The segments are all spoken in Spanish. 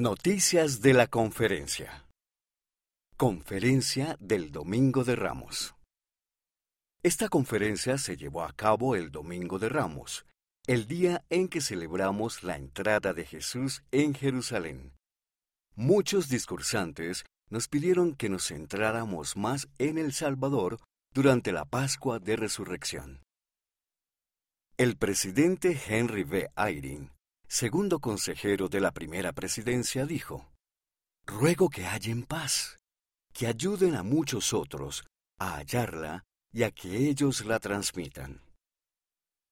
Noticias de la conferencia. Conferencia del Domingo de Ramos. Esta conferencia se llevó a cabo el Domingo de Ramos, el día en que celebramos la entrada de Jesús en Jerusalén. Muchos discursantes nos pidieron que nos centráramos más en el Salvador durante la Pascua de Resurrección. El presidente Henry B. Eyring segundo consejero de la primera presidencia, dijo, Ruego que hallen paz, que ayuden a muchos otros a hallarla y a que ellos la transmitan.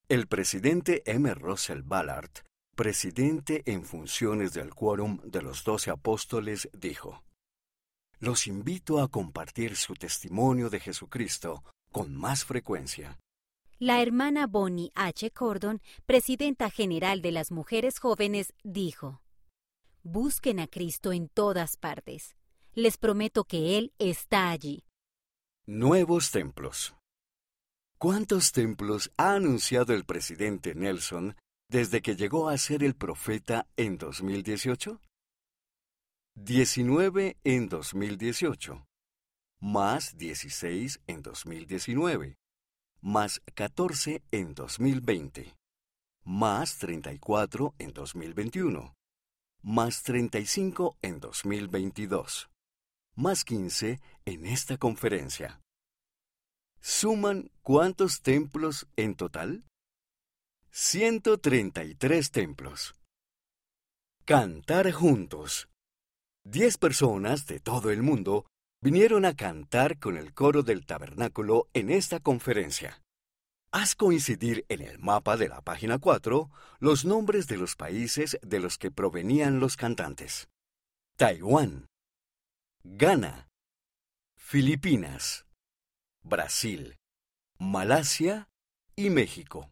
El presidente M. Russell Ballard, presidente en funciones del Quórum de los Doce Apóstoles, dijo, Los invito a compartir su testimonio de Jesucristo con más frecuencia. La hermana Bonnie H. Cordon, presidenta general de las mujeres jóvenes, dijo, Busquen a Cristo en todas partes. Les prometo que Él está allí. Nuevos templos. ¿Cuántos templos ha anunciado el presidente Nelson desde que llegó a ser el profeta en 2018? 19 en 2018, más 16 en 2019 más 14 en 2020, más 34 en 2021, más 35 en 2022, más 15 en esta conferencia. ¿Suman cuántos templos en total? 133 templos. Cantar juntos. Diez personas de todo el mundo vinieron a cantar con el coro del tabernáculo en esta conferencia. Haz coincidir en el mapa de la página 4 los nombres de los países de los que provenían los cantantes. Taiwán, Ghana, Filipinas, Brasil, Malasia y México.